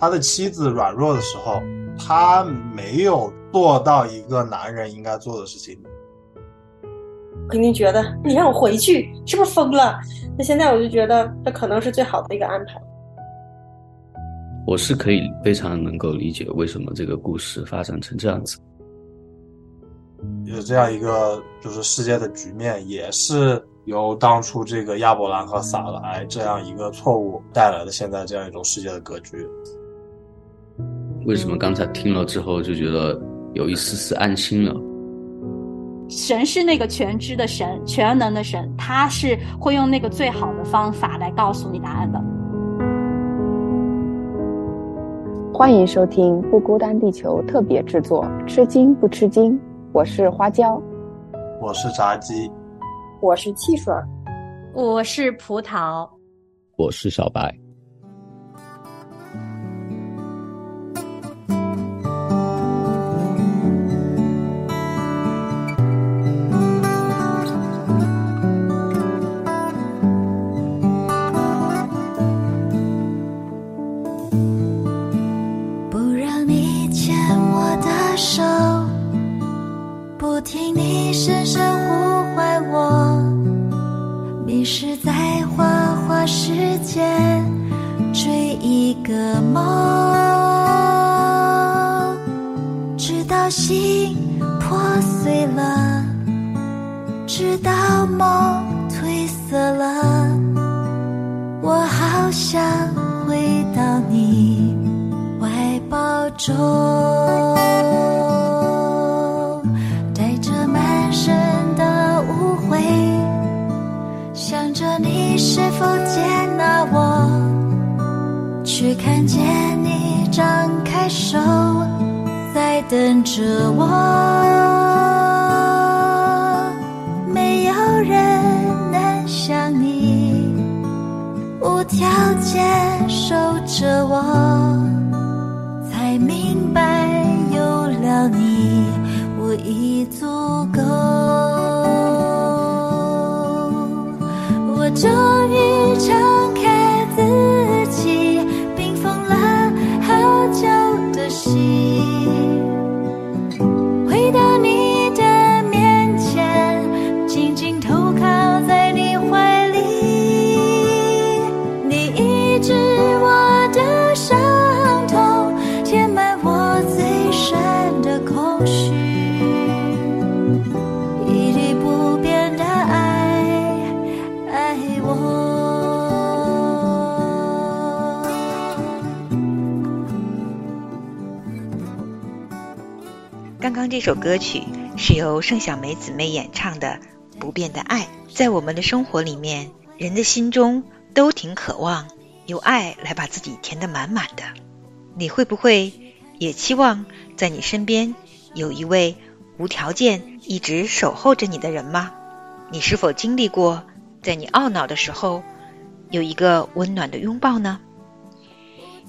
他的妻子软弱的时候，他没有做到一个男人应该做的事情。肯定觉得你让我回去，是不是疯了？那现在我就觉得这可能是最好的一个安排。我是可以非常能够理解为什么这个故事发展成这样子。有这样一个就是世界的局面，也是由当初这个亚伯兰和撒莱这样一个错误带来的现在这样一种世界的格局。为什么刚才听了之后就觉得有一丝丝安心了？神是那个全知的神，全能的神，他是会用那个最好的方法来告诉你答案的。欢迎收听《不孤单地球》特别制作，《吃惊不吃惊》。我是花椒，我是炸鸡，我是汽水，我是葡萄，我是小白。不听你深深呼唤我迷失在花花世界追一个梦直到心破碎了直到梦褪色了我好想回到你怀抱中。是否接纳我，去看见你张开手在等着我？没有人能像你无条件守着我，才明白有了你，我已足够。我就。这首歌曲是由盛小梅姊妹演唱的《不变的爱》。在我们的生活里面，人的心中都挺渴望有爱来把自己填得满满的。你会不会也期望在你身边有一位无条件一直守候着你的人吗？你是否经历过在你懊恼的时候有一个温暖的拥抱呢？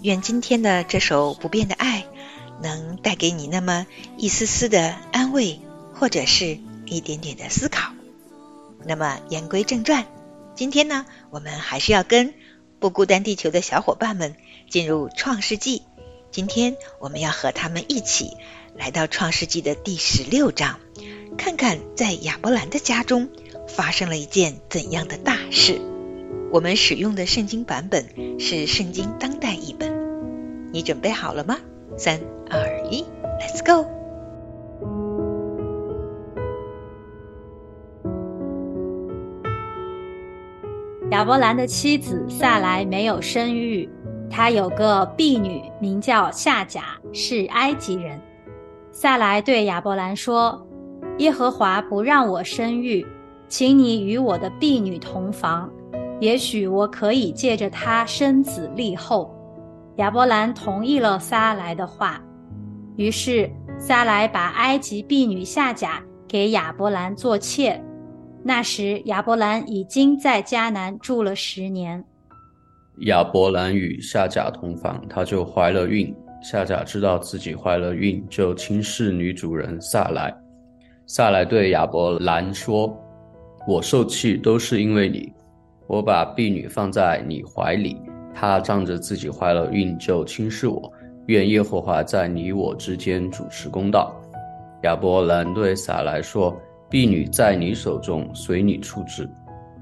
愿今天的这首《不变的爱》。能带给你那么一丝丝的安慰，或者是一点点的思考。那么言归正传，今天呢，我们还是要跟不孤单地球的小伙伴们进入创世纪。今天我们要和他们一起来到创世纪的第十六章，看看在亚伯兰的家中发生了一件怎样的大事。我们使用的圣经版本是圣经当代译本，你准备好了吗？三二一，Let's go！亚伯兰的妻子萨莱没有生育，他有个婢女，名叫夏甲，是埃及人。萨莱对亚伯兰说：“耶和华不让我生育，请你与我的婢女同房，也许我可以借着她生子立后。”亚伯兰同意了撒来的话，于是撒来把埃及婢女夏甲给亚伯兰做妾。那时亚伯兰已经在迦南住了十年。亚伯兰与夏甲同房，他就怀了孕。夏甲知道自己怀了孕，就轻视女主人撒来。撒来对亚伯兰说：“我受气都是因为你，我把婢女放在你怀里。”她仗着自己怀了孕就轻视我，愿耶和华在你我之间主持公道。亚伯兰对撒来说：“婢女在你手中，随你处置。”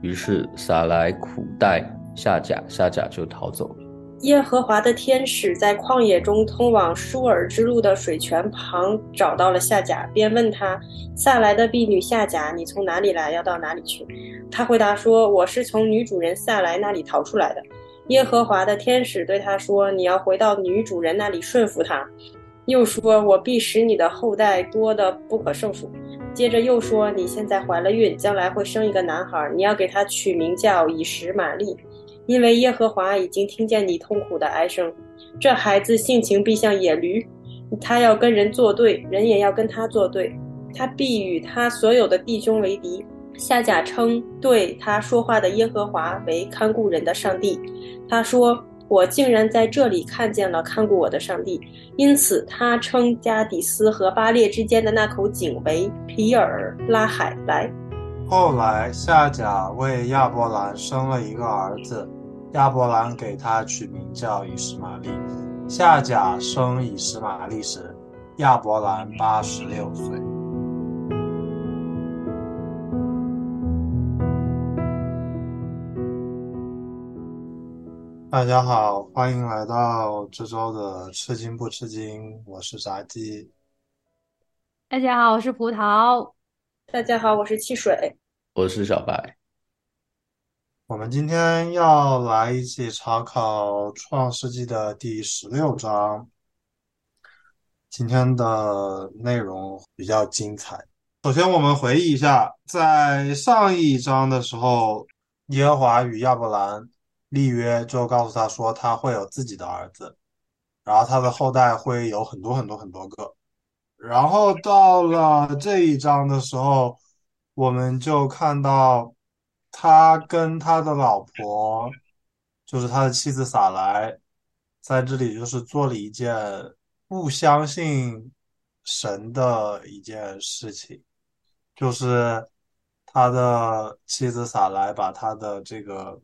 于是撒来苦待夏甲，夏甲就逃走了。耶和华的天使在旷野中通往舒尔之路的水泉旁找到了夏甲，便问他：“撒来的婢女夏甲，你从哪里来？要到哪里去？”他回答说：“我是从女主人撒来那里逃出来的。”耶和华的天使对他说：“你要回到女主人那里顺服她。”又说：“我必使你的后代多得不可胜数。”接着又说：“你现在怀了孕，将来会生一个男孩，你要给他取名叫以实玛利。”因为耶和华已经听见你痛苦的哀声，这孩子性情必像野驴，他要跟人作对，人也要跟他作对，他必与他所有的弟兄为敌。夏甲称对他说话的耶和华为看顾人的上帝。他说：“我竟然在这里看见了看顾我的上帝。”因此，他称加底斯和巴列之间的那口井为皮尔拉海来。后来，夏甲为亚伯兰生了一个儿子。亚伯兰给他取名叫以实玛利。夏甲生以实玛利时，亚伯兰八十六岁。大家好，欢迎来到这周的吃惊不吃惊，我是炸鸡。大家好，我是葡萄。大家好，我是汽水。我是小白。我们今天要来一起查考《创世纪》的第十六章。今天的内容比较精彩。首先，我们回忆一下，在上一章的时候，耶和华与亚伯兰立约，就告诉他说他会有自己的儿子，然后他的后代会有很多很多很多个。然后到了这一章的时候，我们就看到。他跟他的老婆，就是他的妻子撒来，在这里就是做了一件不相信神的一件事情，就是他的妻子撒来把他的这个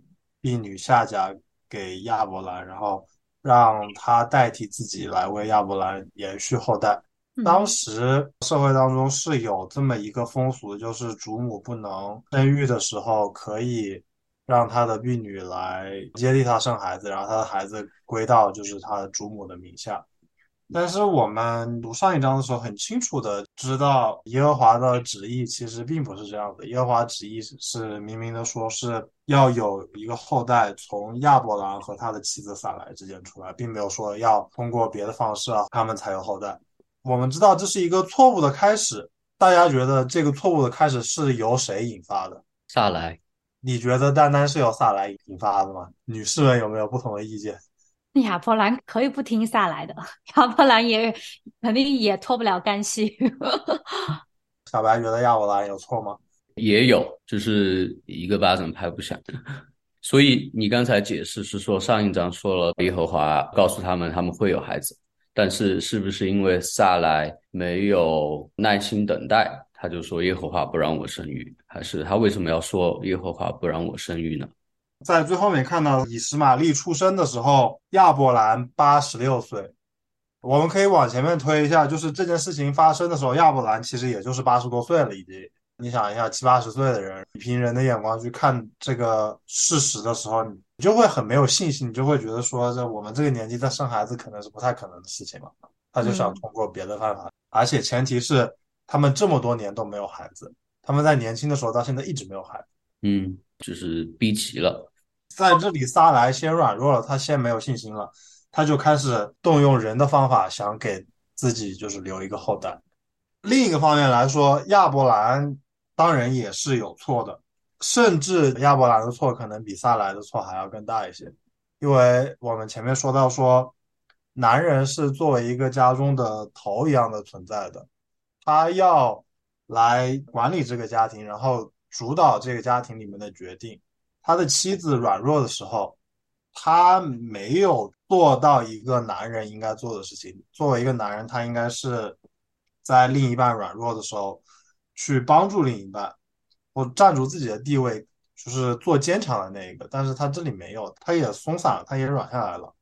婢女下嫁给亚伯兰，然后让他代替自己来为亚伯兰延续后代。当时社会当中是有这么一个风俗，就是主母不能生育的时候，可以让她的婢女来接替她生孩子，然后她的孩子归到就是她的主母的名下。但是我们读上一章的时候，很清楚的知道耶和华的旨意其实并不是这样的。耶和华旨意是明明的说是要有一个后代从亚伯兰和他的妻子撒来之间出来，并没有说要通过别的方式啊，他们才有后代。我们知道这是一个错误的开始，大家觉得这个错误的开始是由谁引发的？萨来，你觉得单单是由萨来引发的吗？女士们有没有不同的意见？亚伯兰可以不听萨来的，亚伯兰也肯定也脱不了干系。小白觉得亚伯兰有错吗？也有，就是一个巴掌拍不响。所以你刚才解释是说上一章说了耶和华告诉他们他们会有孩子。但是，是不是因为萨来没有耐心等待，他就说耶和华不让我生育？还是他为什么要说耶和华不让我生育呢？在最后面看到以实玛利出生的时候，亚伯兰八十六岁。我们可以往前面推一下，就是这件事情发生的时候，亚伯兰其实也就是八十多岁了，已经。你想一下，七八十岁的人，你凭人的眼光去看这个事实的时候，你就会很没有信心，你就会觉得说，这我们这个年纪再生孩子可能是不太可能的事情了。他就想通过别的办法，而且前提是他们这么多年都没有孩子，他们在年轻的时候到现在一直没有孩子。嗯，就是逼急了。在这里，撒莱先软弱了，他先没有信心了，他就开始动用人的方法，想给自己就是留一个后代。另一个方面来说，亚伯兰。当然也是有错的，甚至亚伯兰的错可能比萨来的错还要更大一些，因为我们前面说到说，男人是作为一个家中的头一样的存在的，他要来管理这个家庭，然后主导这个家庭里面的决定。他的妻子软弱的时候，他没有做到一个男人应该做的事情。作为一个男人，他应该是在另一半软弱的时候。去帮助另一半，或站住自己的地位，就是做坚强的那一个，但是他这里没有，他也松散了，他也软下来了。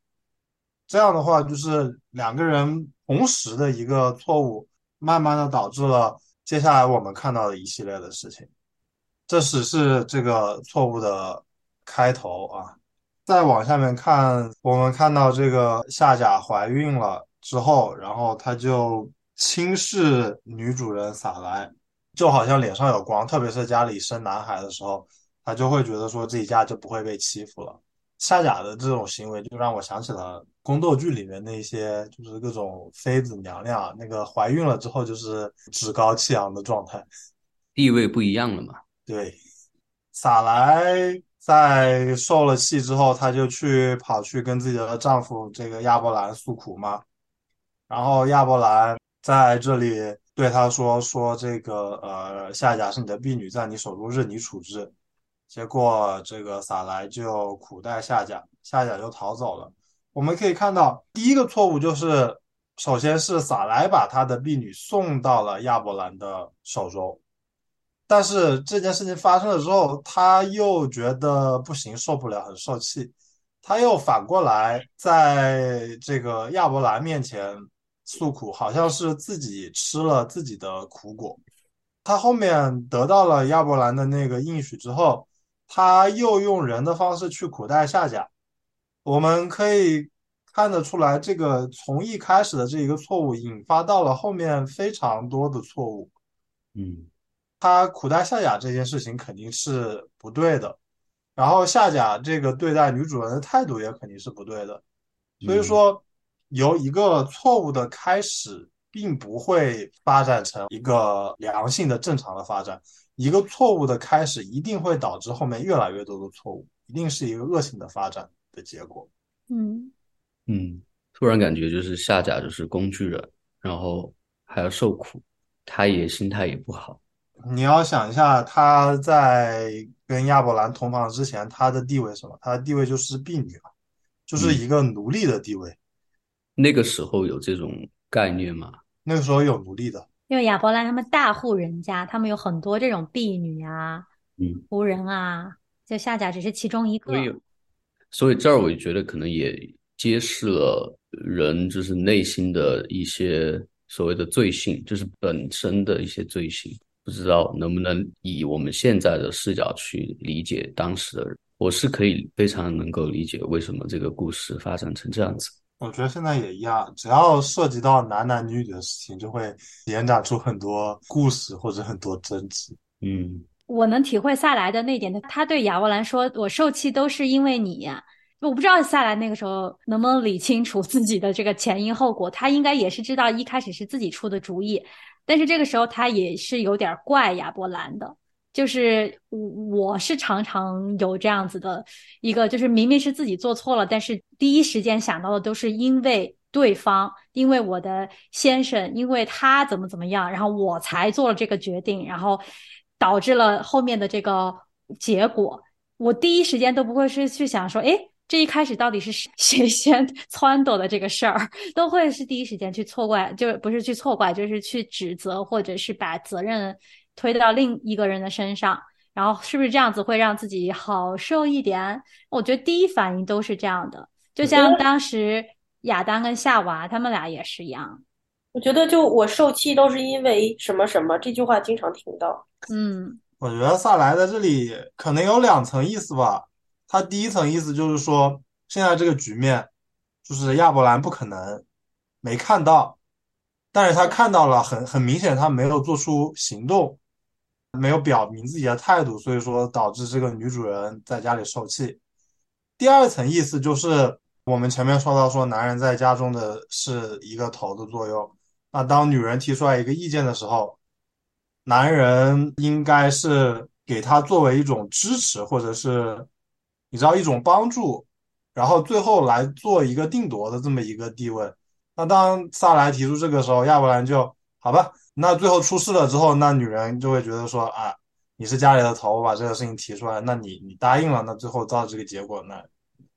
这样的话，就是两个人同时的一个错误，慢慢的导致了接下来我们看到的一系列的事情。这只是这个错误的开头啊。再往下面看，我们看到这个夏甲怀孕了之后，然后他就轻视女主人撒莱，就好像脸上有光，特别是家里生男孩的时候，他就会觉得说自己家就不会被欺负了。夏甲的这种行为就让我想起了宫斗剧里面那些，就是各种妃子娘娘，那个怀孕了之后就是趾高气扬的状态，地位不一样了嘛。对，撒莱在受了气之后，她就去跑去跟自己的丈夫这个亚伯兰诉苦嘛。然后亚伯兰在这里对她说：“说这个呃，夏甲是你的婢女，在你手中任你处置。”结果这个撒莱就苦待夏甲，夏甲就逃走了。我们可以看到，第一个错误就是，首先是撒莱把他的婢女送到了亚伯兰的手中。但是这件事情发生了之后，他又觉得不行，受不了，很受气，他又反过来在这个亚伯兰面前诉苦，好像是自己吃了自己的苦果。他后面得到了亚伯兰的那个应许之后，他又用人的方式去苦待夏甲。我们可以看得出来，这个从一开始的这一个错误，引发到了后面非常多的错误。嗯。他苦待夏甲这件事情肯定是不对的，然后夏甲这个对待女主人的态度也肯定是不对的，所以说由一个错误的开始，并不会发展成一个良性的正常的发展，一个错误的开始一定会导致后面越来越多的错误，一定是一个恶性的发展的结果。嗯嗯，突然感觉就是夏甲就是工具人，然后还要受苦，他也心态也不好。你要想一下，她在跟亚伯兰同房之前，她的地位什么？她的地位就是婢女啊，就是一个奴隶的地位。那个时候有这种概念吗？那个时候有奴隶的，因为亚伯兰他们大户人家，他们有很多这种婢女啊，嗯，仆人啊，就夏甲只是其中一个。所以，所以这儿我觉得可能也揭示了人就是内心的一些所谓的罪性，就是本身的一些罪性。不知道能不能以我们现在的视角去理解当时的人，我是可以非常能够理解为什么这个故事发展成这样子。我觉得现在也一样，只要涉及到男男女女的事情，就会延展出很多故事或者很多争执。嗯，我能体会萨莱的那点，他他对亚伯兰说：“我受气都是因为你。”我不知道萨莱那个时候能不能理清楚自己的这个前因后果，他应该也是知道一开始是自己出的主意。但是这个时候，他也是有点怪亚伯兰的，就是我我是常常有这样子的一个，就是明明是自己做错了，但是第一时间想到的都是因为对方，因为我的先生，因为他怎么怎么样，然后我才做了这个决定，然后导致了后面的这个结果。我第一时间都不会是去想说，哎。这一开始到底是 谁先撺掇的这个事儿，都会是第一时间去错怪，就不是去错怪，就是去指责，或者是把责任推到另一个人的身上。然后是不是这样子会让自己好受一点？我觉得第一反应都是这样的，就像当时亚当跟夏娃他们俩也是一样。我觉得就我受气都是因为什么什么这句话经常听到。嗯，我觉得萨莱在这里可能有两层意思吧。他第一层意思就是说，现在这个局面，就是亚伯兰不可能没看到，但是他看到了，很很明显，他没有做出行动，没有表明自己的态度，所以说导致这个女主人在家里受气。第二层意思就是我们前面说到，说男人在家中的是一个头的作用，那当女人提出来一个意见的时候，男人应该是给他作为一种支持，或者是。你知道一种帮助，然后最后来做一个定夺的这么一个地位。那当萨莱提出这个时候，亚伯兰就好吧。那最后出事了之后，那女人就会觉得说啊，你是家里的头，我把这个事情提出来，那你你答应了，那最后造这个结果，那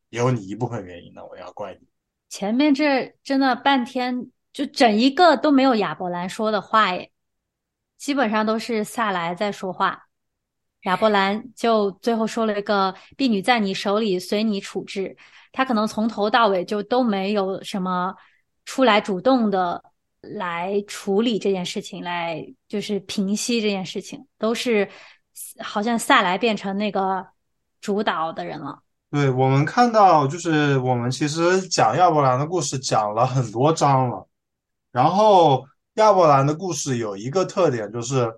也有你一部分原因，那我要怪你。前面这真的半天就整一个都没有亚伯兰说的话耶，基本上都是萨莱在说话。亚伯兰就最后说了一个“婢女在你手里，随你处置”。他可能从头到尾就都没有什么出来主动的来处理这件事情，来就是平息这件事情，都是好像萨来变成那个主导的人了。对我们看到，就是我们其实讲亚伯兰的故事讲了很多章了，然后亚伯兰的故事有一个特点，就是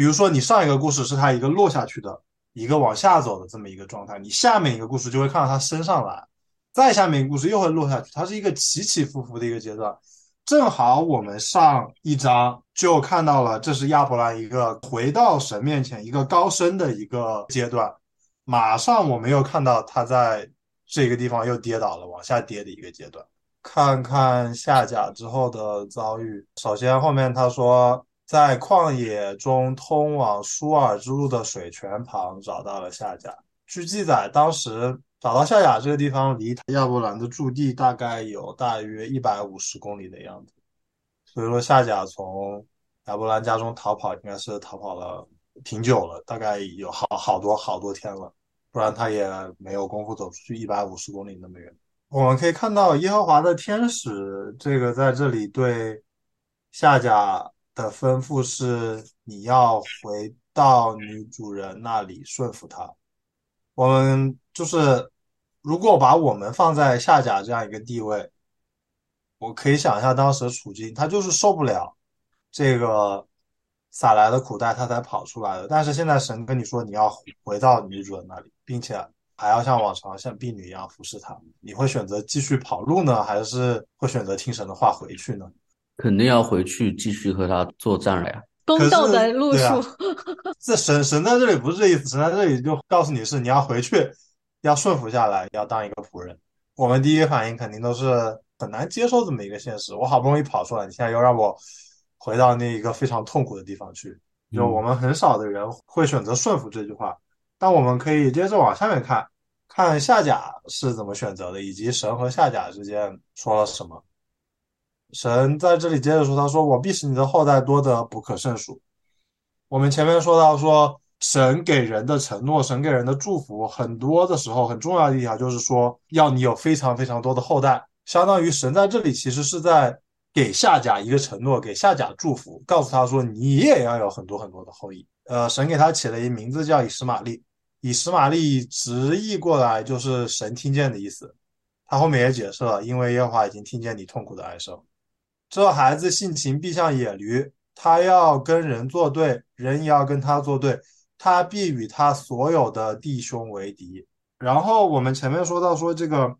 比如说你上一个故事是他一个落下去的。一个往下走的这么一个状态，你下面一个故事就会看到它升上来，再下面一个故事又会落下去，它是一个起起伏伏的一个阶段。正好我们上一章就看到了，这是亚伯兰一个回到神面前一个高升的一个阶段。马上我们又看到他在这个地方又跌倒了，往下跌的一个阶段。看看下甲之后的遭遇，首先后面他说。在旷野中通往舒尔之路的水泉旁找到了夏甲。据记载，当时找到夏甲这个地方离亚伯兰的驻地大概有大约一百五十公里的样子。所以说，夏甲从亚伯兰家中逃跑，应该是逃跑了挺久了，大概有好好多好多天了，不然他也没有功夫走出去一百五十公里那么远。我们可以看到耶和华的天使这个在这里对夏甲。的吩咐是你要回到女主人那里顺服她。我们就是如果把我们放在夏甲这样一个地位，我可以想象当时的处境，他就是受不了这个撒来的苦待，他才跑出来的。但是现在神跟你说你要回到女主人那里，并且还要像往常像婢女一样服侍她，你会选择继续跑路呢，还是会选择听神的话回去呢？肯定要回去继续和他作战了呀！宫斗的路数，这神神在这里不是这意思，神在这里就告诉你是你要回去，要顺服下来，要当一个仆人。我们第一个反应肯定都是很难接受这么一个现实。我好不容易跑出来，你现在又让我回到那一个非常痛苦的地方去。就我们很少的人会选择顺服这句话，但我们可以接着往下面看，看夏甲是怎么选择的，以及神和夏甲之间说了什么。神在这里接着说：“他说，我必使你的后代多得不可胜数。”我们前面说到，说神给人的承诺，神给人的祝福，很多的时候很重要的一条就是说，要你有非常非常多的后代。相当于神在这里其实是在给夏甲一个承诺，给夏甲祝福，告诉他说，你也要有很多很多的后裔。呃，神给他起了一名字叫以实玛利，以实玛利直译过来就是神听见的意思。他后面也解释了，因为耶和华已经听见你痛苦的哀声。这孩子性情必像野驴，他要跟人作对，人也要跟他作对，他必与他所有的弟兄为敌。然后我们前面说到说这个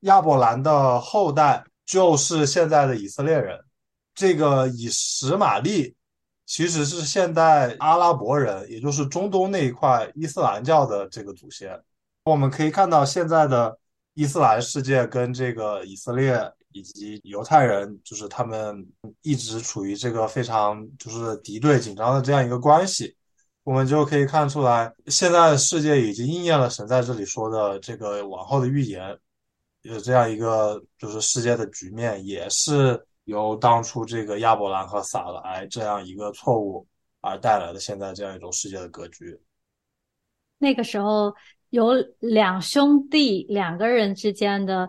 亚伯兰的后代就是现在的以色列人，这个以实玛利其实是现代阿拉伯人，也就是中东那一块伊斯兰教的这个祖先。我们可以看到现在的伊斯兰世界跟这个以色列。以及犹太人，就是他们一直处于这个非常就是敌对紧张的这样一个关系，我们就可以看出来，现在的世界已经应验了神在这里说的这个往后的预言，有这样一个就是世界的局面，也是由当初这个亚伯兰和撒莱这样一个错误而带来的现在这样一种世界的格局。那个时候有两兄弟两个人之间的。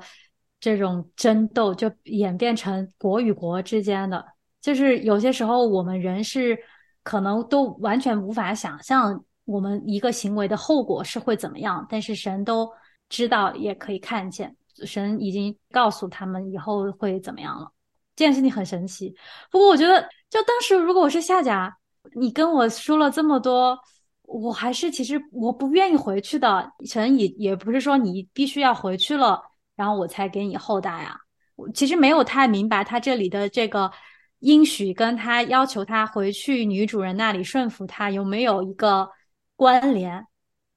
这种争斗就演变成国与国之间的，就是有些时候我们人是可能都完全无法想象我们一个行为的后果是会怎么样，但是神都知道，也可以看见，神已经告诉他们以后会怎么样了。这件事情很神奇。不过我觉得，就当时如果我是夏甲，你跟我说了这么多，我还是其实我不愿意回去的。神也也不是说你必须要回去了。然后我才给你后代啊！我其实没有太明白他这里的这个应许，跟他要求他回去女主人那里顺服他有没有一个关联？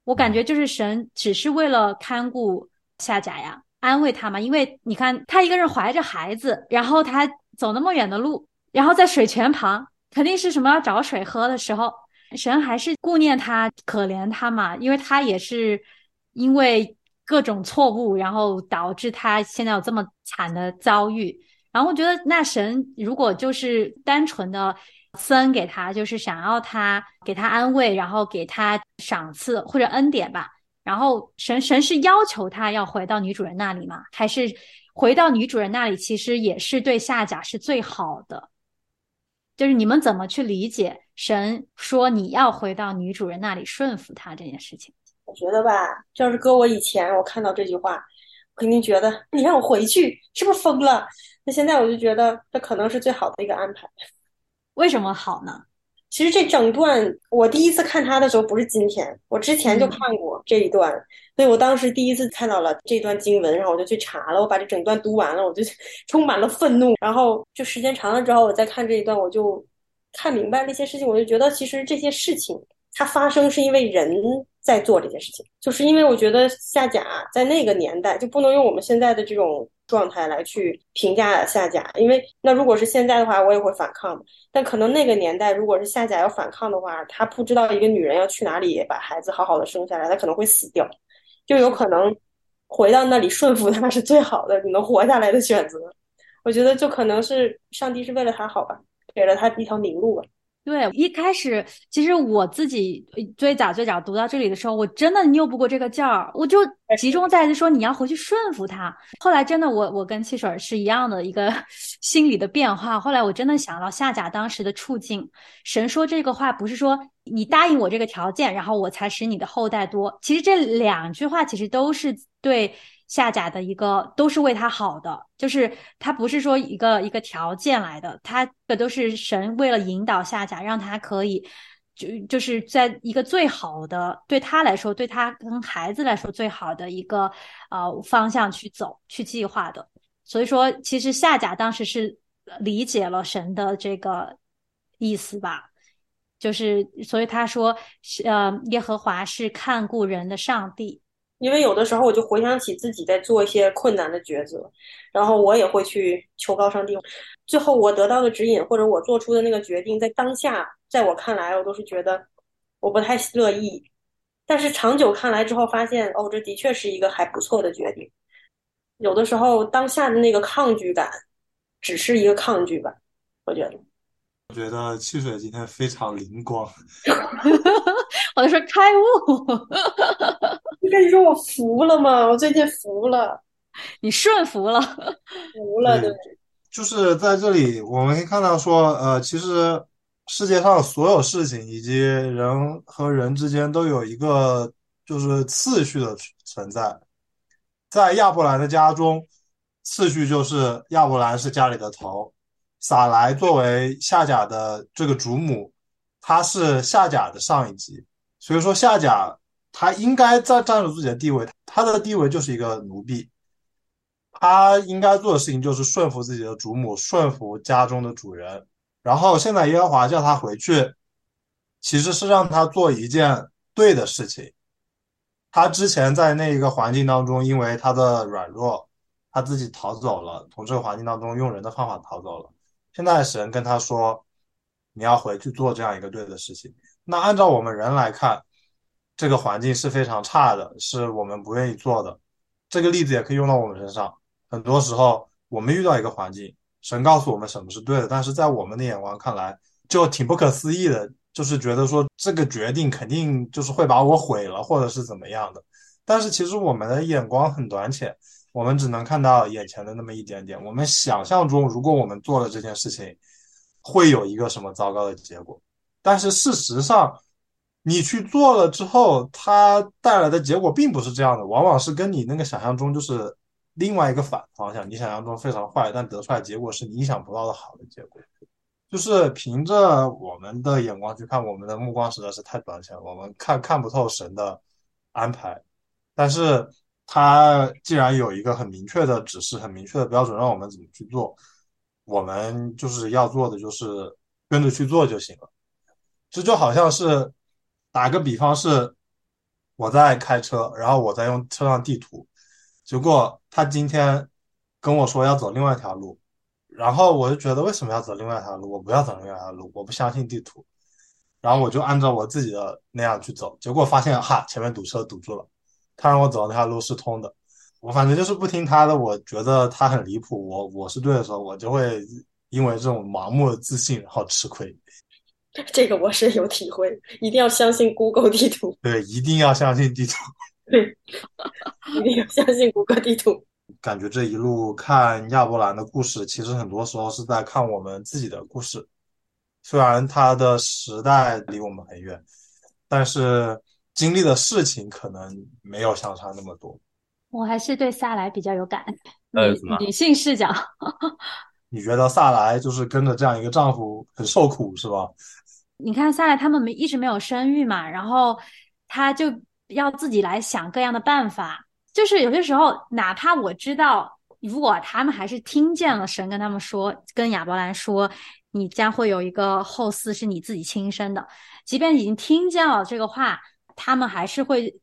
我感觉就是神只是为了看顾夏甲呀，安慰他嘛。因为你看他一个人怀着孩子，然后他走那么远的路，然后在水泉旁，肯定是什么要找水喝的时候，神还是顾念他，可怜他嘛，因为他也是因为。各种错误，然后导致他现在有这么惨的遭遇。然后我觉得，那神如果就是单纯的僧给他，就是想要他给他安慰，然后给他赏赐或者恩典吧。然后神神是要求他要回到女主人那里吗？还是回到女主人那里，其实也是对夏甲是最好的？就是你们怎么去理解神说你要回到女主人那里顺服他这件事情？我觉得吧，要是搁我以前，我看到这句话，肯定觉得你让我回去是不是疯了？那现在我就觉得这可能是最好的一个安排。为什么好呢？其实这整段我第一次看他的时候不是今天，我之前就看过这一段，所以我当时第一次看到了这段经文，然后我就去查了，我把这整段读完了，我就 充满了愤怒。然后就时间长了之后，我再看这一段，我就看明白了一些事情，我就觉得其实这些事情它发生是因为人在做这件事情，就是因为我觉得夏甲在那个年代就不能用我们现在的这种。状态来去评价夏甲，因为那如果是现在的话，我也会反抗但可能那个年代，如果是夏甲要反抗的话，他不知道一个女人要去哪里把孩子好好的生下来，他可能会死掉，就有可能回到那里顺服他是最好的，你能活下来的选择。我觉得就可能是上帝是为了他好吧，给了他一条明路吧。对，一开始其实我自己最早最早读到这里的时候，我真的拗不过这个劲儿，我就集中在说你要回去顺服他。后来真的，我我跟汽水是一样的一个 心理的变化。后来我真的想到夏甲当时的处境，神说这个话不是说你答应我这个条件，然后我才使你的后代多。其实这两句话其实都是对。夏甲的一个都是为他好的，就是他不是说一个一个条件来的，他这都是神为了引导夏甲，让他可以就就是在一个最好的对他来说，对他跟孩子来说最好的一个呃方向去走去计划的。所以说，其实夏甲当时是理解了神的这个意思吧，就是所以他说，呃，耶和华是看顾人的上帝。因为有的时候我就回想起自己在做一些困难的抉择，然后我也会去求高上帝。最后我得到的指引或者我做出的那个决定，在当下，在我看来，我都是觉得我不太乐意。但是长久看来之后，发现哦，这的确是一个还不错的决定。有的时候当下的那个抗拒感，只是一个抗拒吧，我觉得。我觉得汽水今天非常灵光，我就说开悟。我跟你说，我服了吗？我最近服了，你顺服了，服了。对，就是在这里，我们可以看到说，呃，其实世界上所有事情以及人和人之间都有一个就是次序的存在。在亚伯兰的家中，次序就是亚伯兰是家里的头。撒莱作为夏甲的这个主母，她是夏甲的上一级，所以说夏甲他应该在占有自己的地位，他的地位就是一个奴婢，他应该做的事情就是顺服自己的主母，顺服家中的主人。然后现在耶和华叫他回去，其实是让他做一件对的事情。他之前在那一个环境当中，因为他的软弱，他自己逃走了，从这个环境当中用人的方法逃走了。现在神跟他说：“你要回去做这样一个对的事情。”那按照我们人来看，这个环境是非常差的，是我们不愿意做的。这个例子也可以用到我们身上。很多时候，我们遇到一个环境，神告诉我们什么是对的，但是在我们的眼光看来，就挺不可思议的，就是觉得说这个决定肯定就是会把我毁了，或者是怎么样的。但是其实我们的眼光很短浅。我们只能看到眼前的那么一点点。我们想象中，如果我们做了这件事情，会有一个什么糟糕的结果？但是事实上，你去做了之后，它带来的结果并不是这样的，往往是跟你那个想象中就是另外一个反方向。你想象中非常坏，但得出来结果是你意想不到的好的结果。就是凭着我们的眼光去看，我们的目光实在是太短浅，我们看看不透神的安排。但是。他既然有一个很明确的指示、很明确的标准，让我们怎么去做，我们就是要做的就是跟着去做就行了。这就好像是打个比方，是我在开车，然后我在用车上地图，结果他今天跟我说要走另外一条路，然后我就觉得为什么要走另外一条路？我不要走另外一条路，我不相信地图，然后我就按照我自己的那样去走，结果发现哈前面堵车堵住了。他让我走的那条路是通的，我反正就是不听他的。我觉得他很离谱，我我是对的时候，我就会因为这种盲目的自信然后吃亏。这个我是有体会，一定要相信 Google 地图，对，一定要相信地图。对，一定要相信谷歌地图。感觉这一路看亚伯兰的故事，其实很多时候是在看我们自己的故事。虽然他的时代离我们很远，但是经历的事情可能没有相差那么多。我还是对萨莱比较有感，呃女女性视角。你觉得萨莱就是跟着这样一个丈夫很受苦是吧？你看下来他们没一直没有生育嘛，然后他就要自己来想各样的办法。就是有些时候，哪怕我知道，如果他们还是听见了神跟他们说，跟亚伯兰说，你将会有一个后嗣是你自己亲生的，即便已经听见了这个话，他们还是会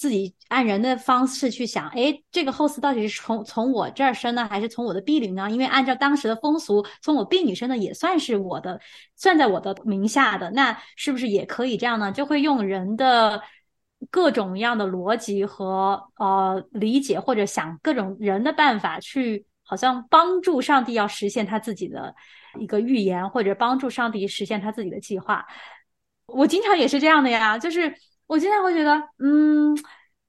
自己按人的方式去想，哎，这个后嗣到底是从从我这儿生呢，还是从我的婢女呢？因为按照当时的风俗，从我婢女生的也算是我的，算在我的名下的，那是不是也可以这样呢？就会用人的。各种样的逻辑和呃理解，或者想各种人的办法去，好像帮助上帝要实现他自己的一个预言，或者帮助上帝实现他自己的计划。我经常也是这样的呀，就是我经常会觉得，嗯，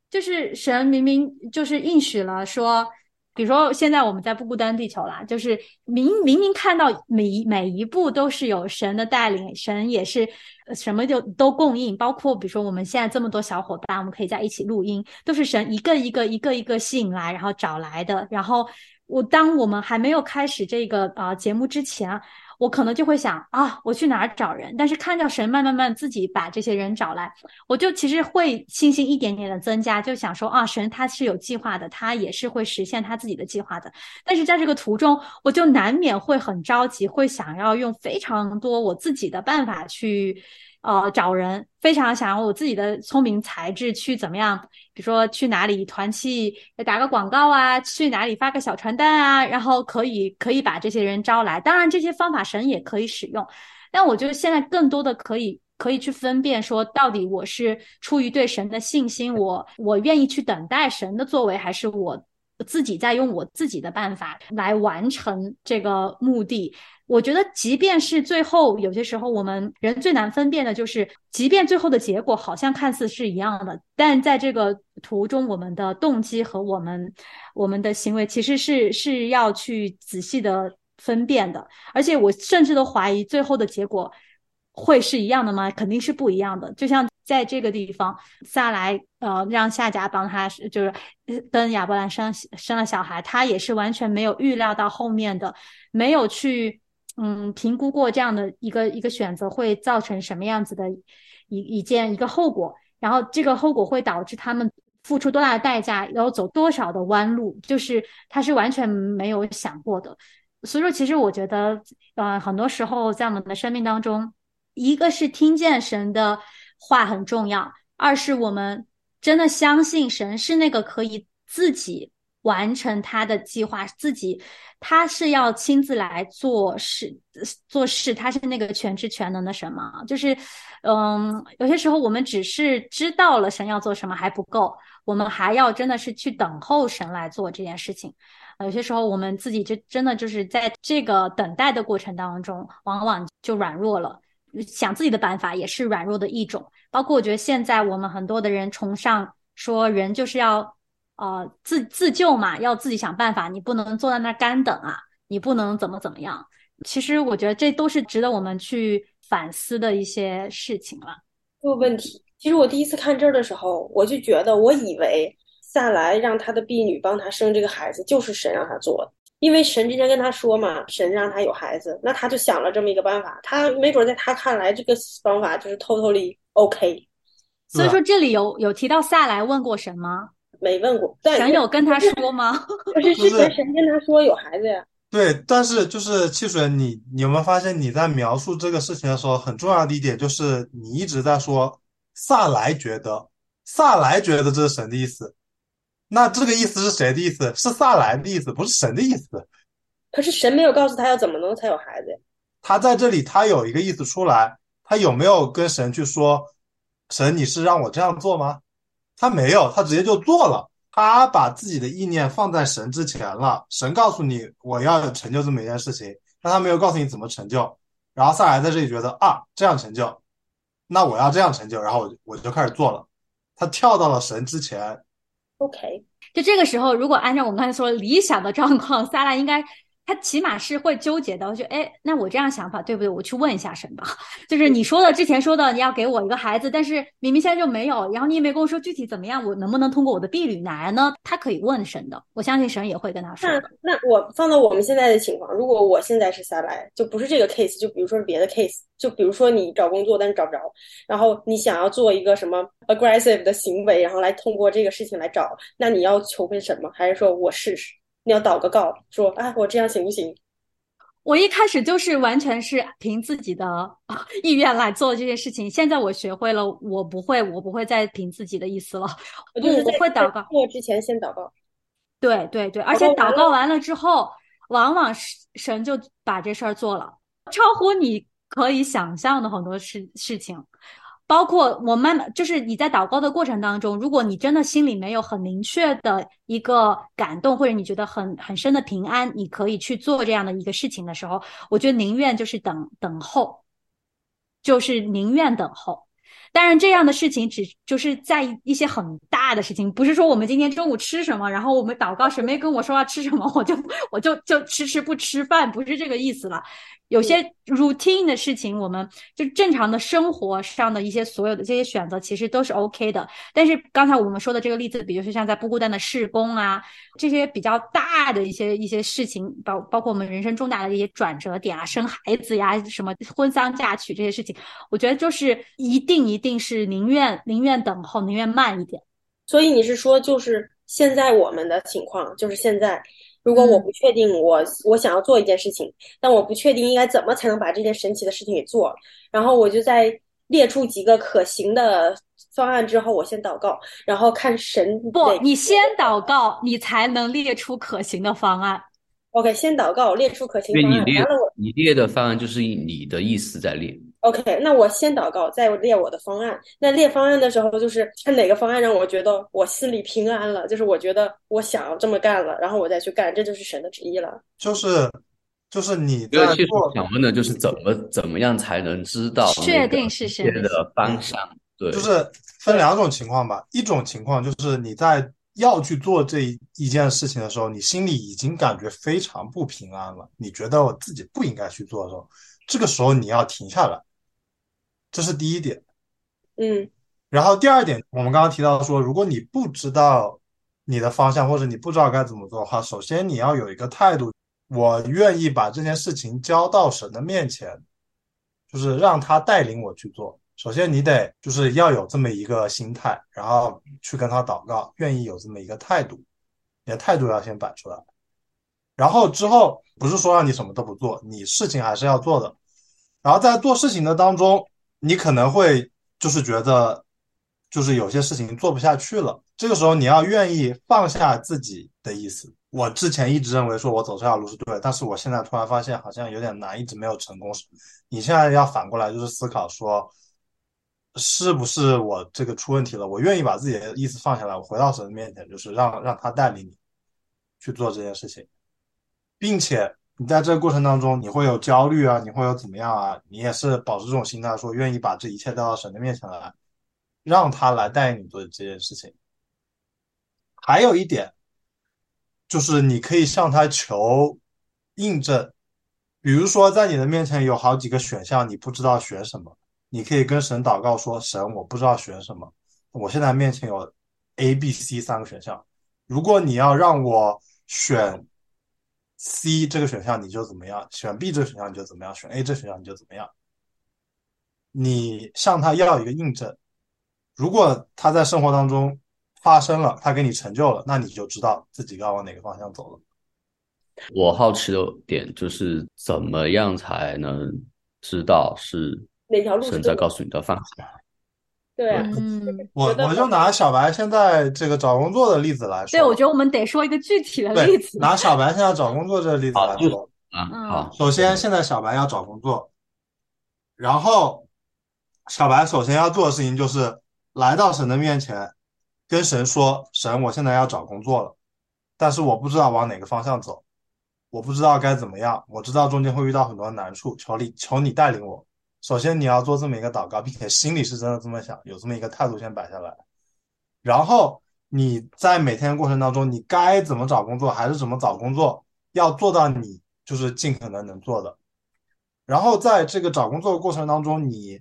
就是神明明就是应许了说。比如说，现在我们在不孤单地球啦，就是明明明看到每一每一步都是有神的带领，神也是什么就都供应，包括比如说我们现在这么多小伙伴，我们可以在一起录音，都是神一个一个一个一个吸引来，然后找来的。然后我当我们还没有开始这个啊节目之前。我可能就会想啊，我去哪儿找人？但是看到神慢慢慢自己把这些人找来，我就其实会信心一点点的增加，就想说啊，神他是有计划的，他也是会实现他自己的计划的。但是在这个途中，我就难免会很着急，会想要用非常多我自己的办法去。呃，找人非常想用我自己的聪明才智去怎么样？比如说去哪里团契打个广告啊，去哪里发个小传单啊，然后可以可以把这些人招来。当然，这些方法神也可以使用，但我觉得现在更多的可以可以去分辨说，到底我是出于对神的信心，我我愿意去等待神的作为，还是我自己在用我自己的办法来完成这个目的。我觉得，即便是最后有些时候，我们人最难分辨的就是，即便最后的结果好像看似是一样的，但在这个途中，我们的动机和我们我们的行为其实是是要去仔细的分辨的。而且，我甚至都怀疑最后的结果会是一样的吗？肯定是不一样的。就像在这个地方，萨莱呃让夏甲帮他，就是跟亚伯兰生生了小孩，他也是完全没有预料到后面的，没有去。嗯，评估过这样的一个一个选择会造成什么样子的一一件一个后果，然后这个后果会导致他们付出多大的代价，然后走多少的弯路，就是他是完全没有想过的。所以说，其实我觉得，呃，很多时候在我们的生命当中，一个是听见神的话很重要，二是我们真的相信神是那个可以自己。完成他的计划，自己他是要亲自来做事，做事他是那个全知全能的神嘛？就是，嗯，有些时候我们只是知道了神要做什么还不够，我们还要真的是去等候神来做这件事情。有些时候我们自己就真的就是在这个等待的过程当中，往往就软弱了，想自己的办法也是软弱的一种。包括我觉得现在我们很多的人崇尚说人就是要。呃，自自救嘛，要自己想办法，你不能坐在那干等啊，你不能怎么怎么样。其实我觉得这都是值得我们去反思的一些事情了。这个问题，其实我第一次看这儿的时候，我就觉得，我以为萨来让他的婢女帮他生这个孩子，就是神让他做的，因为神之前跟他说嘛，神让他有孩子，那他就想了这么一个办法，他没准在他看来，这个方法就是 totally OK。所以说，这里有有提到萨来问过神吗？没问过，神有跟他说吗？不是之前神跟他说有孩子呀。对，但是就是汽水，你你有没有发现你在描述这个事情的时候，很重要的一点就是你一直在说萨莱觉得，萨莱觉得这是神的意思。那这个意思是谁的意思？是萨莱的意思，不是神的意思。可是神没有告诉他要怎么能才有孩子呀。他在这里，他有一个意思出来，他有没有跟神去说，神你是让我这样做吗？他没有，他直接就做了。他把自己的意念放在神之前了。神告诉你，我要成就这么一件事情，但他没有告诉你怎么成就。然后萨莱在这里觉得啊，这样成就，那我要这样成就，然后我我就开始做了。他跳到了神之前，OK，就这个时候，如果按照我们刚才说理想的状况，萨拉应该他起码是会纠结的，就哎，那我这样想法对不对？我去问一下神吧。就是你说的之前说的你要给我一个孩子，但是明明现在就没有，然后你也没跟我说具体怎么样，我能不能通过我的婢女来呢？他可以问神的，我相信神也会跟他说那。那我放到我们现在的情况，如果我现在是下来，就不是这个 case，就比如说是别的 case，就比如说你找工作但是找不着，然后你想要做一个什么 aggressive 的行为，然后来通过这个事情来找，那你要求问神吗？还是说我试试？你要祷个告，说啊，我这样行不行？我一开始就是完全是凭自己的啊意愿来做这件事情，现在我学会了，我不会，我不会再凭自己的意思了，不，我我就是我会祷告。做之前先祷告。对对对，而且祷告完了之后，往往是神就把这事儿做了，超乎你可以想象的很多事事情。包括我慢慢，就是你在祷告的过程当中，如果你真的心里没有很明确的一个感动，或者你觉得很很深的平安，你可以去做这样的一个事情的时候，我觉得宁愿就是等等候，就是宁愿等候。当然，这样的事情只就是在一些很大的事情，不是说我们今天中午吃什么，然后我们祷告，谁没跟我说要吃什么，我就我就就迟迟不吃饭，不是这个意思了。有些 routine 的事情，我们就正常的生活上的一些所有的这些选择，其实都是 OK 的。但是刚才我们说的这个例子，比如说像在不孤单的试工啊，这些比较大的一些一些事情，包包括我们人生重大的一些转折点啊，生孩子呀，什么婚丧嫁娶这些事情，我觉得就是一定一定是宁愿宁愿等候，宁愿慢一点。所以你是说，就是现在我们的情况，就是现在，如果我嗯不确定我我想要做一件事情，但我不确定应该怎么才能把这件神奇的事情给做，然后我就在列出几个可行的方案之后，我先祷告，然后看神不，你先祷告，你才能列出可行的方案。OK，先祷告，列出可行方案，因为你列完了我你列的方案就是以你的意思在列。OK，那我先祷告，再列我的方案。那列方案的时候，就是看 哪个方案让我觉得我心里平安了，就是我觉得我想要这么干了，然后我再去干，这就是神的旨意了。就是就是你这个其实在做，想问的就是怎么怎么样才能知道确定是神的方向？对，就是分两种情况吧。一种情况就是你在要去做这一一件事情的时候，你心里已经感觉非常不平安了，你觉得我自己不应该去做的时候，这个时候你要停下来，这是第一点。嗯然后第二点，我们刚刚提到说，如果你不知道你的方向，或者你不知道该怎么做的话，首先你要有一个态度，我愿意把这件事情交到神的面前，就是让他带领我去做。首先你得就是要有这么一个心态，然后去跟他祷告，愿意有这么一个态度，你的态度要先摆出来。然后之后不是说让你什么都不做，你事情还是要做的。然后在做事情的当中，你可能会就是觉得，就是有些事情做不下去了。这个时候你要愿意放下自己的意思。我之前一直认为说我走这条路是对的，但是我现在突然发现好像有点难，一直没有成功。你现在要反过来就是思考说，是不是我这个出问题了？我愿意把自己的意思放下来，我回到神的面前，就是让让他带领你去做这件事情，并且你在这个过程当中，你会有焦虑啊，你会有怎么样啊？你也是保持这种心态，说愿意把这一切带到神的面前来，让他来带你做这件事情。还有一点，就是你可以向他求印证，比如说在你的面前有好几个选项，你不知道选什么，你可以跟神祷告说：“神，我不知道选什么，我现在面前有 A、B、C 三个选项，如果你要让我选 C 这个选项，你就怎么样；选 B 这个选项你就怎么样；选 A 这个选项你就怎么样。你向他要一个印证，如果他在生活当中发生了，他给你成就了，那你就知道自己该往哪个方向走了。我好奇的点就是怎么样才能知道是哪条路是对的神在告诉你的方向？对啊，嗯，我我就拿小白现在这个找工作的例子来说，对，我觉得我们得说一个具体的例子。拿小白现在找工作这个例子来说，啊，嗯好，首先现在小白要找工作，然后小白首先要做的事情就是来到神的面前，跟神说：“神，我现在要找工作了，但是我不知道往哪个方向走。我不知道该怎么样，我知道中间会遇到很多难处，求你求你带领我。首先你要做这么一个祷告，并且心里是真的这么想，有这么一个态度先摆下来。然后你在每天过程当中，你该怎么找工作还是怎么找工作，要做到你就是尽可能能做的。然后在这个找工作的过程当中，你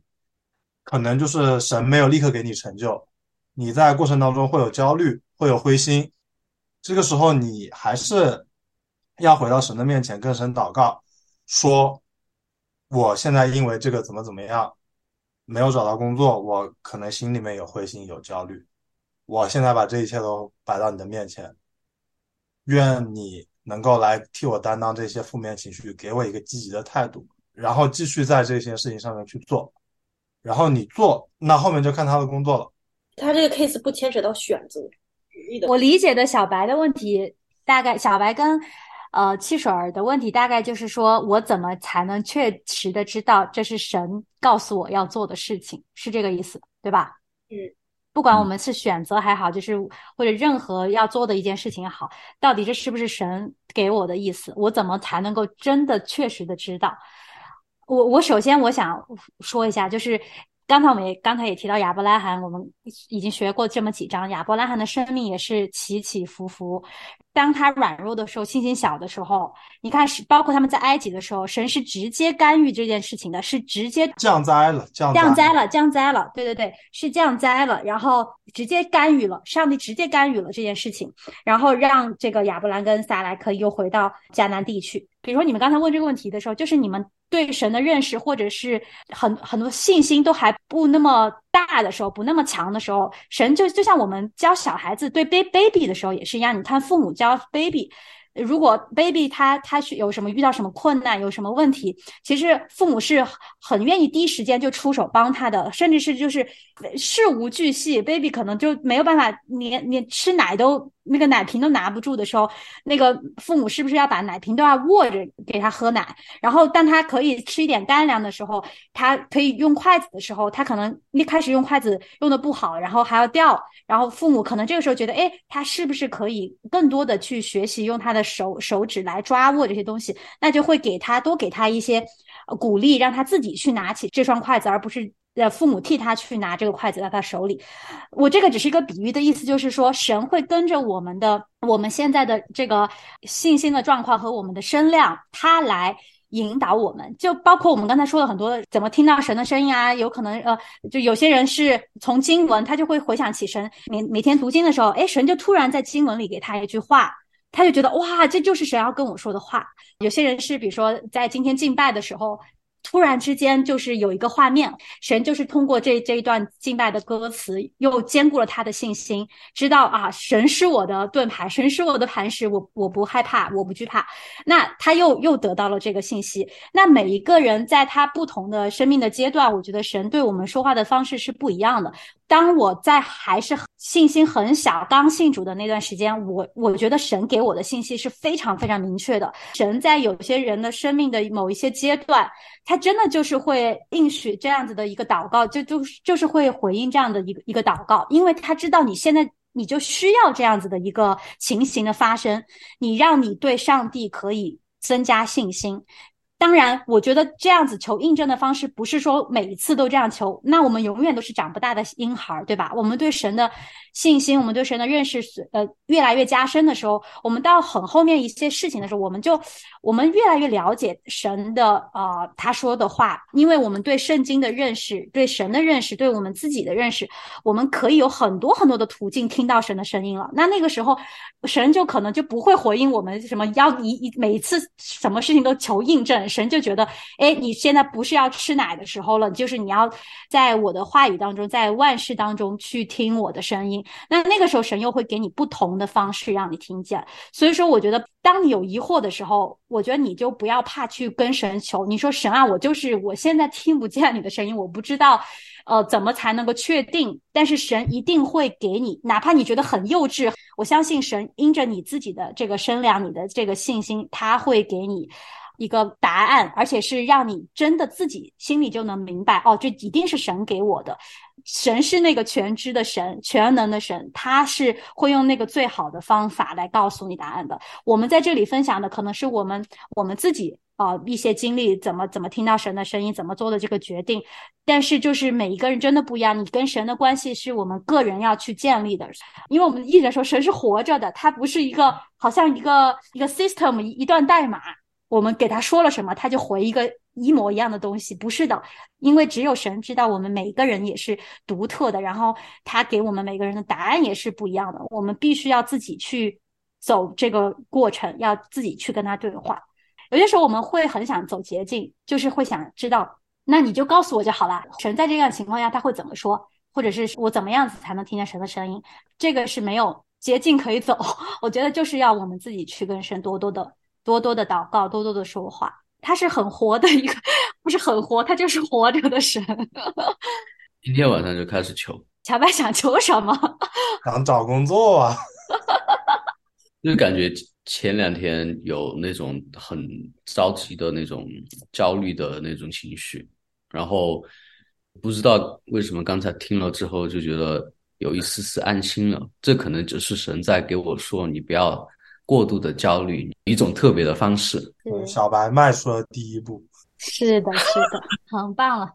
可能就是神没有立刻给你成就，你在过程当中会有焦虑，会有灰心，这个时候你还是要回到神的面前跟神祷告，说我现在因为这个怎么怎么样没有找到工作，我可能心里面有灰心有焦虑，我现在把这一切都摆到你的面前，愿你能够来替我担当这些负面情绪，给我一个积极的态度，然后继续在这些事情上面去做。然后你做，那后面就看他的工作了。他这个 case 不牵扯到选择。我理解的小白的问题，大概小白跟呃汽水儿的问题，大概就是说我怎么才能确实的知道这是神告诉我要做的事情，是这个意思，对吧？嗯，不管我们是选择还好，就是或者任何要做的一件事情也好，到底这是不是神给我的意思？我怎么才能够真的确实的知道？我我首先我想说一下，就是刚才我们也刚才也提到亚伯拉罕，我们已经学过这么几章，亚伯拉罕的生命也是起起伏伏。当他软弱的时候，信心小的时候，你看是包括他们在埃及的时候，神是直接干预这件事情的，是直接 降灾了，降降灾了，降灾了，对对对，是降灾了，然后直接干预了，上帝直接干预了这件事情，然后让这个亚伯兰跟撒来可以又回到迦南地去。比如说你们刚才问这个问题的时候，就是你们。对神的认识，或者是很很多信心都还不那么大的时候，不那么强的时候，神就就像我们教小孩子对 baby 的时候也是一样。你看父母教 baby，如果 baby 他他是有什么遇到什么困难，有什么问题，其实父母是很愿意第一时间就出手帮他的，甚至是就是事无巨细，baby 可能就没有办法连连吃奶都。那个奶瓶都拿不住的时候，那个父母是不是要把奶瓶都要握着给他喝奶？然后，当他可以吃一点干粮的时候，他可以用筷子的时候，他可能一开始用筷子用的不好，然后还要掉。然后父母可能这个时候觉得，哎，他是不是可以更多的去学习用他的手手指来抓握这些东西？那就会给他多给他一些鼓励，让他自己去拿起这双筷子，而不是。呃，父母替他去拿这个筷子在他手里，我这个只是一个比喻的意思，就是说神会跟着我们的我们现在的这个信心的状况和我们的声量，他来引导我们。就包括我们刚才说了很多怎么听到神的声音啊，有可能呃，就有些人是从经文，他就会回想起神每每天读经的时候，哎，神就突然在经文里给他一句话，他就觉得哇，这就是神要跟我说的话。有些人是比如说在今天敬拜的时候。突然之间，就是有一个画面，神就是通过这这一段敬拜的歌词，又兼顾了他的信心，知道啊，神是我的盾牌，神是我的磐石，我我不害怕，我不惧怕。那他又又得到了这个信息。那每一个人在他不同的生命的阶段，我觉得神对我们说话的方式是不一样的。当我在还是信心很小、刚信主的那段时间，我我觉得神给我的信息是非常非常明确的。神在有些人的生命的某一些阶段，他真的就是会应许这样子的一个祷告，就就就是会回应这样的一个一个祷告，因为他知道你现在你就需要这样子的一个情形的发生，你让你对上帝可以增加信心。当然，我觉得这样子求印证的方式不是说每一次都这样求，那我们永远都是长不大的婴孩，对吧？我们对神的信心，我们对神的认识，呃，越来越加深的时候，我们到很后面一些事情的时候，我们就我们越来越了解神的啊，他说的话，因为我们对圣经的认识，对神的认识，对我们自己的认识，我们可以有很多很多的途径听到神的声音了。那那个时候，神就可能就不会回应我们什么要一一每一次什么事情都求印证。神就觉得，哎，你现在不是要吃奶的时候了，就是你要在我的话语当中，在万事当中去听我的声音。那那个时候，神又会给你不同的方式让你听见。所以说，我觉得当你有疑惑的时候，我觉得你就不要怕去跟神求。你说神啊，我就是我现在听不见你的声音，我不知道，呃，怎么才能够确定？但是神一定会给你，哪怕你觉得很幼稚，我相信神因着你自己的这个身量，你的这个信心，他会给你。一个答案，而且是让你真的自己心里就能明白，哦，这一定是神给我的。神是那个全知的神，全能的神，他是会用那个最好的方法来告诉你答案的。我们在这里分享的可能是我们我们自己啊、呃一些经历，怎么怎么听到神的声音，怎么做的这个决定。但是就是每一个人真的不一样，你跟神的关系是我们个人要去建立的，因为我们一直说神是活着的，他不是一个好像一个一个 system 一段代码，我们给他说了什么，他就回一个一模一样的东西，不是的，因为只有神知道我们每一个人也是独特的，然后他给我们每个人的答案也是不一样的，我们必须要自己去走这个过程，要自己去跟他对话。有些时候我们会很想走捷径，就是会想知道，那你就告诉我就好了。神在这样情况下他会怎么说，或者是我怎么样子才能听见神的声音？这个是没有捷径可以走。我觉得就是要我们自己去跟神多多的、多多的祷告，多多的说话。他是很活的一个，不是很活，他就是活着的神。今天晚上就开始求，乔白想求什么？想找工作啊，就感觉前两天有那种很着急的那种焦虑的那种情绪，然后不知道为什么刚才听了之后就觉得有一丝丝安心了。这可能只是神在给我说，你不要过度的焦虑，一种特别的方式。嗯，小白迈出了第一步。是的，是的，很棒了。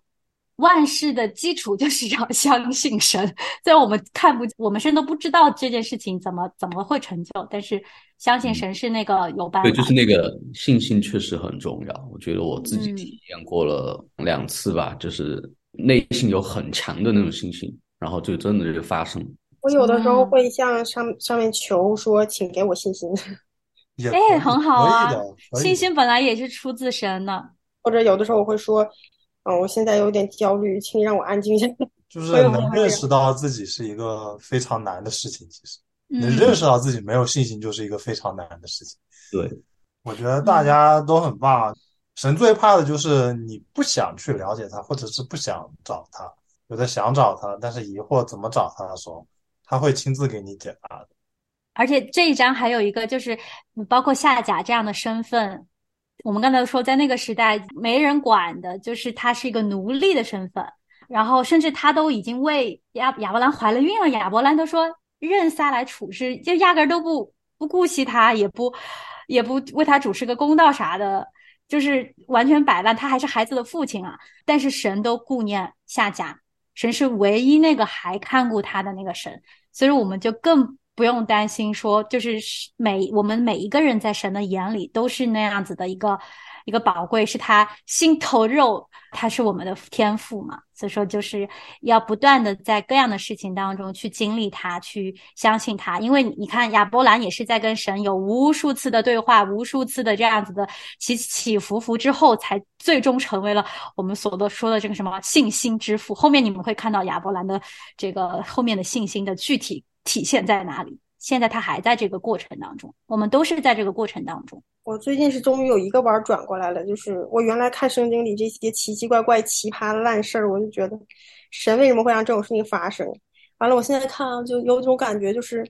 万事的基础就是要相信神，虽然我们看不，我们甚至都不知道这件事情怎么怎么会成就，但是相信神是那个有办法。对，就是那个信心确实很重要。我觉得我自己嗯体验过了两次吧，就是内心有很强的那种信心，然后就真的就发生了。我有的时候嗯会向上上面求说，请给我信心，也哎可以很好啊可以的，可以的信心本来也是出自神的。或者有的时候我会说，嗯，我现在有点焦虑，请你让我安静一下。就是能会认识到自己是一个非常难的事情。其实，能嗯，认识到自己没有信心，就是一个非常难的事情。对，我觉得大家都很棒。神最怕的就是你不想去了解他，或者是不想找他。有的想找他，但是疑惑怎么找他的时候，他会亲自给你解答的。而且这一章还有一个就是，包括夏甲这样的身份，我们刚才说，在那个时代没人管的，就是他是一个奴隶的身份，然后甚至他都已经为亚亚伯兰怀了孕了，亚伯兰都说任撒来处事，就压根儿都不不顾惜他，也不也不为他主持个公道啥的，就是完全摆烂，他还是孩子的父亲啊。但是神都顾念夏甲，神是唯一那个还看顾他的那个神，所以我们就更不用担心说，就是每我们每一个人在神的眼里都是那样子的一个一个宝贵，是他心头肉，他是我们的天赋嘛。所以说，就是要不断的在各样的事情当中去经历他，去相信他。因为你看亚伯兰也是在跟神有无数次的对话，无数次的这样子的起起伏伏之后，才最终成为了我们所的说的这个什么信心之父。后面你们会看到亚伯兰的这个后面的信心的具体体现在哪里。现在他还在这个过程当中，我们都是在这个过程当中。我最近是终于有一个弯儿转过来了，就是我原来看圣经里这些奇奇怪怪、奇葩的烂事儿，我就觉得神为什么会让这种事情发生？完了，我现在看啊就有种感觉，就是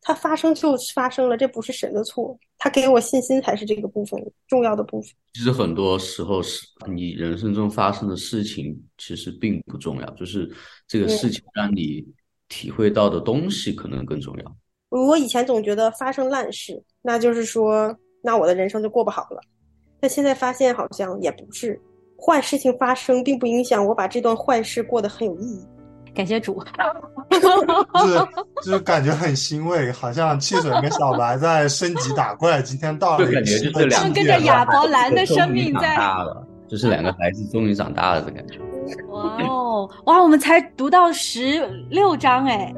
它发生就发生了，这不是神的错，他给我信心才是这个部分重要的部分。其实很多时候是你人生中发生的事情，其实并不重要，就是这个事情让你体会到的东西可能更重要。我以前总觉得发生烂事，那就是说，那我的人生就过不好了。但现在发现好像也不是，坏事情发生并不影响我把这段坏事过得很有意义。感谢主，就 是就是感觉很欣慰，好像汽水跟小白在升级打怪，今天到了就感觉就是两境界跟着亚了。伯兰的生命在。大了，就是两个孩子终于长大了的感觉。哇哦，哇，我们才读到十六章哎，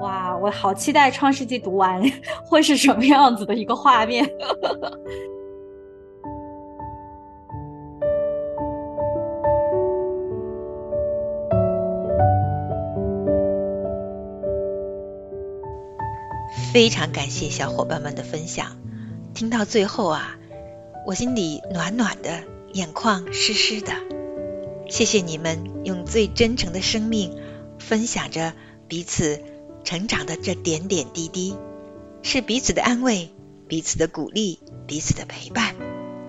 哇，我好期待《创世纪》读完 会是什么样子的一个画面。非常感谢小伙伴们的分享，听到最后啊，我心里暖暖的，眼眶湿湿的。谢谢你们用最真诚的生命分享着彼此成长的这点点滴滴，是彼此的安慰，彼此的鼓励，彼此的陪伴。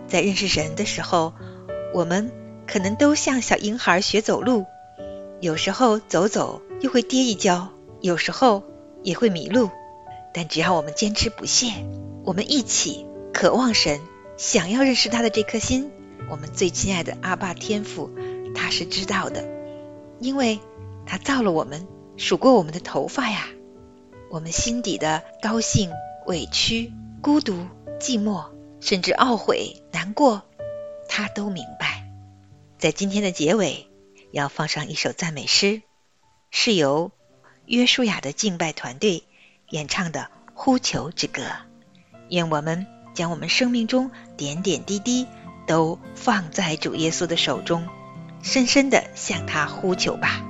在认识神的时候，我们可能都像小婴孩学走路，有时候走走又会跌一跤，有时候也会迷路。但只要我们坚持不懈，我们一起渴望神，想要认识他的这颗心，我们最亲爱的阿爸天父，他是知道的，因为他造了我们，数过我们的头发呀。我们心底的高兴、委屈、孤独、寂寞，甚至懊悔、难过，他都明白。在今天的结尾，要放上一首赞美诗，是由约书亚的敬拜团队演唱的《呼求之歌》。愿我们将我们生命中点点滴滴都放在主耶稣的手中，深深的向他呼求吧。